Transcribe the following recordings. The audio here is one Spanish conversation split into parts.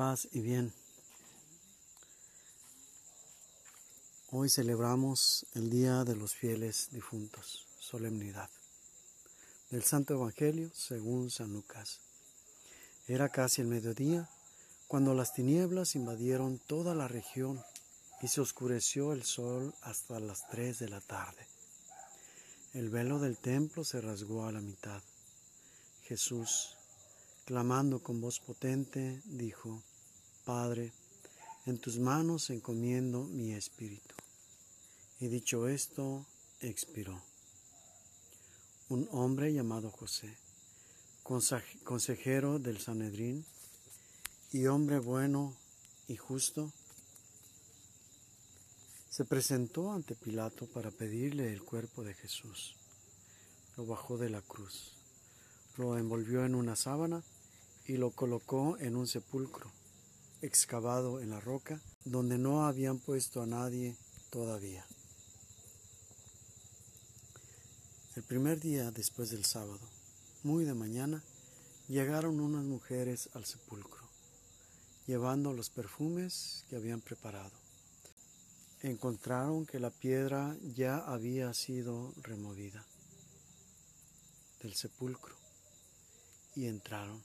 paz y bien. Hoy celebramos el Día de los Fieles Difuntos, solemnidad, del Santo Evangelio según San Lucas. Era casi el mediodía cuando las tinieblas invadieron toda la región y se oscureció el sol hasta las tres de la tarde. El velo del templo se rasgó a la mitad. Jesús, clamando con voz potente, dijo, Padre, en tus manos encomiendo mi espíritu. Y dicho esto, expiró. Un hombre llamado José, consejero del Sanedrín, y hombre bueno y justo, se presentó ante Pilato para pedirle el cuerpo de Jesús. Lo bajó de la cruz, lo envolvió en una sábana y lo colocó en un sepulcro excavado en la roca donde no habían puesto a nadie todavía. El primer día después del sábado, muy de mañana, llegaron unas mujeres al sepulcro, llevando los perfumes que habían preparado. Encontraron que la piedra ya había sido removida del sepulcro y entraron,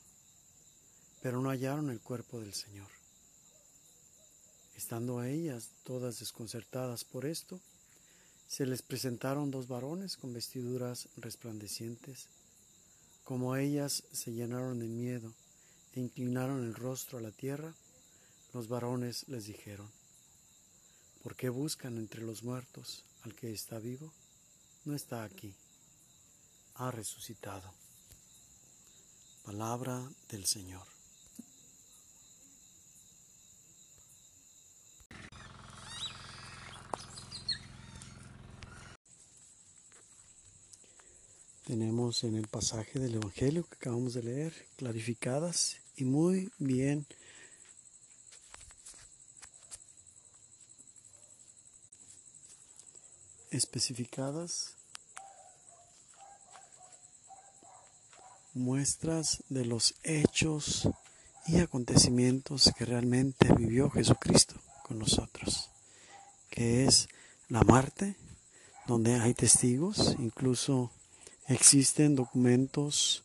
pero no hallaron el cuerpo del Señor. Estando ellas todas desconcertadas por esto, se les presentaron dos varones con vestiduras resplandecientes. Como ellas se llenaron de miedo e inclinaron el rostro a la tierra, los varones les dijeron, ¿por qué buscan entre los muertos al que está vivo? No está aquí, ha resucitado. Palabra del Señor. Tenemos en el pasaje del Evangelio que acabamos de leer clarificadas y muy bien especificadas muestras de los hechos y acontecimientos que realmente vivió Jesucristo con nosotros, que es la muerte, donde hay testigos, incluso Existen documentos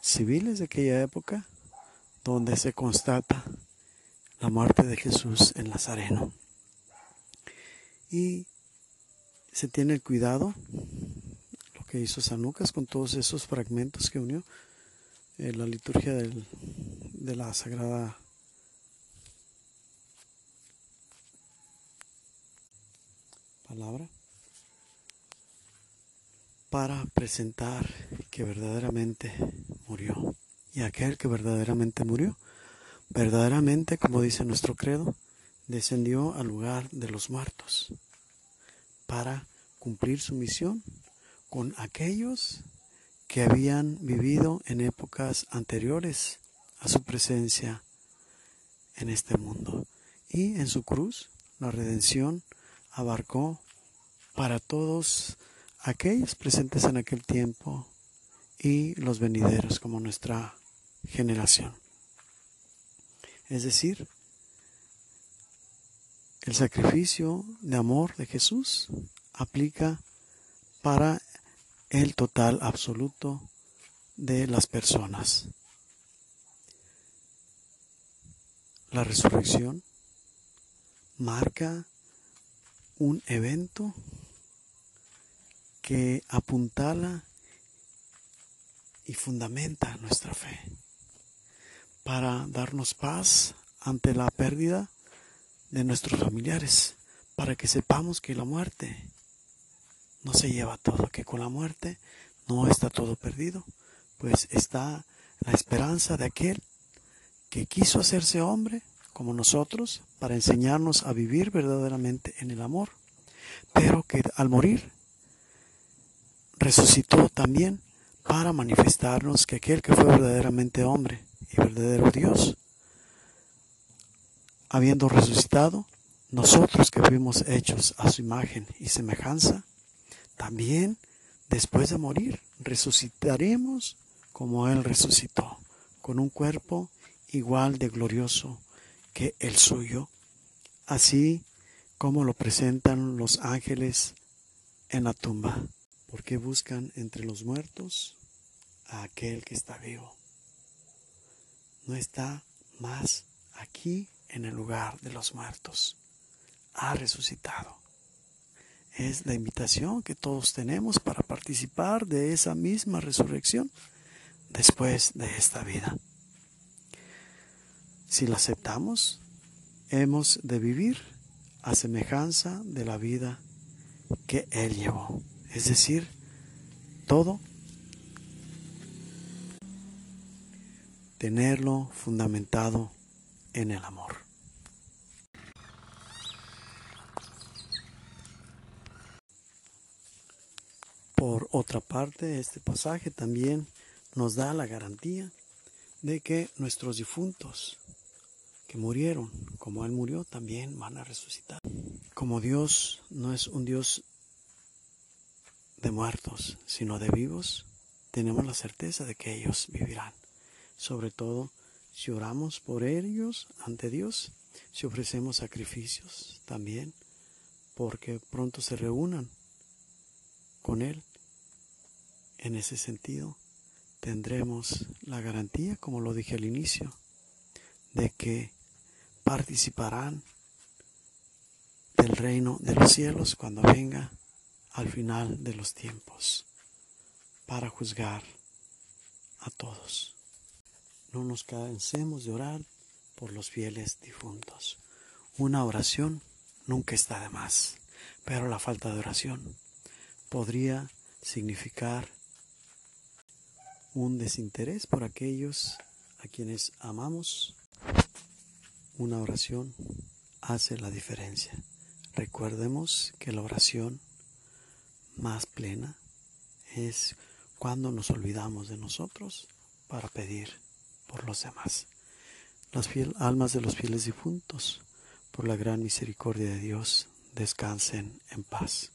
civiles de aquella época donde se constata la muerte de Jesús en Nazareno. Y se tiene el cuidado, lo que hizo San Lucas con todos esos fragmentos que unió en la liturgia de la Sagrada Palabra para presentar que verdaderamente murió. Y aquel que verdaderamente murió, verdaderamente, como dice nuestro credo, descendió al lugar de los muertos para cumplir su misión con aquellos que habían vivido en épocas anteriores a su presencia en este mundo. Y en su cruz, la redención abarcó para todos aquellos presentes en aquel tiempo y los venideros como nuestra generación. Es decir, el sacrificio de amor de Jesús aplica para el total absoluto de las personas. La resurrección marca un evento que apuntala y fundamenta nuestra fe para darnos paz ante la pérdida de nuestros familiares, para que sepamos que la muerte no se lleva todo, que con la muerte no está todo perdido, pues está la esperanza de aquel que quiso hacerse hombre como nosotros para enseñarnos a vivir verdaderamente en el amor, pero que al morir resucitó también para manifestarnos que aquel que fue verdaderamente hombre y verdadero Dios, habiendo resucitado, nosotros que fuimos hechos a su imagen y semejanza, también después de morir resucitaremos como Él resucitó, con un cuerpo igual de glorioso que el suyo, así como lo presentan los ángeles en la tumba, porque buscan entre los muertos a aquel que está vivo. No está más aquí en el lugar de los muertos. Ha resucitado. Es la invitación que todos tenemos para participar de esa misma resurrección después de esta vida. Si la aceptamos, hemos de vivir a semejanza de la vida que Él llevó. Es decir, todo tenerlo fundamentado en el amor. Por otra parte, este pasaje también nos da la garantía de que nuestros difuntos que murieron, como Él murió, también van a resucitar. Como Dios no es un Dios de muertos, sino de vivos, tenemos la certeza de que ellos vivirán. Sobre todo si oramos por ellos ante Dios, si ofrecemos sacrificios también, porque pronto se reúnan con Él. En ese sentido, tendremos la garantía, como lo dije al inicio, de que participarán del reino de los cielos cuando venga al final de los tiempos para juzgar a todos. No nos cansemos de orar por los fieles difuntos. Una oración nunca está de más, pero la falta de oración podría significar un desinterés por aquellos a quienes amamos. Una oración hace la diferencia. Recordemos que la oración más plena es cuando nos olvidamos de nosotros para pedir por los demás. Las almas de los fieles difuntos, por la gran misericordia de Dios, descansen en paz.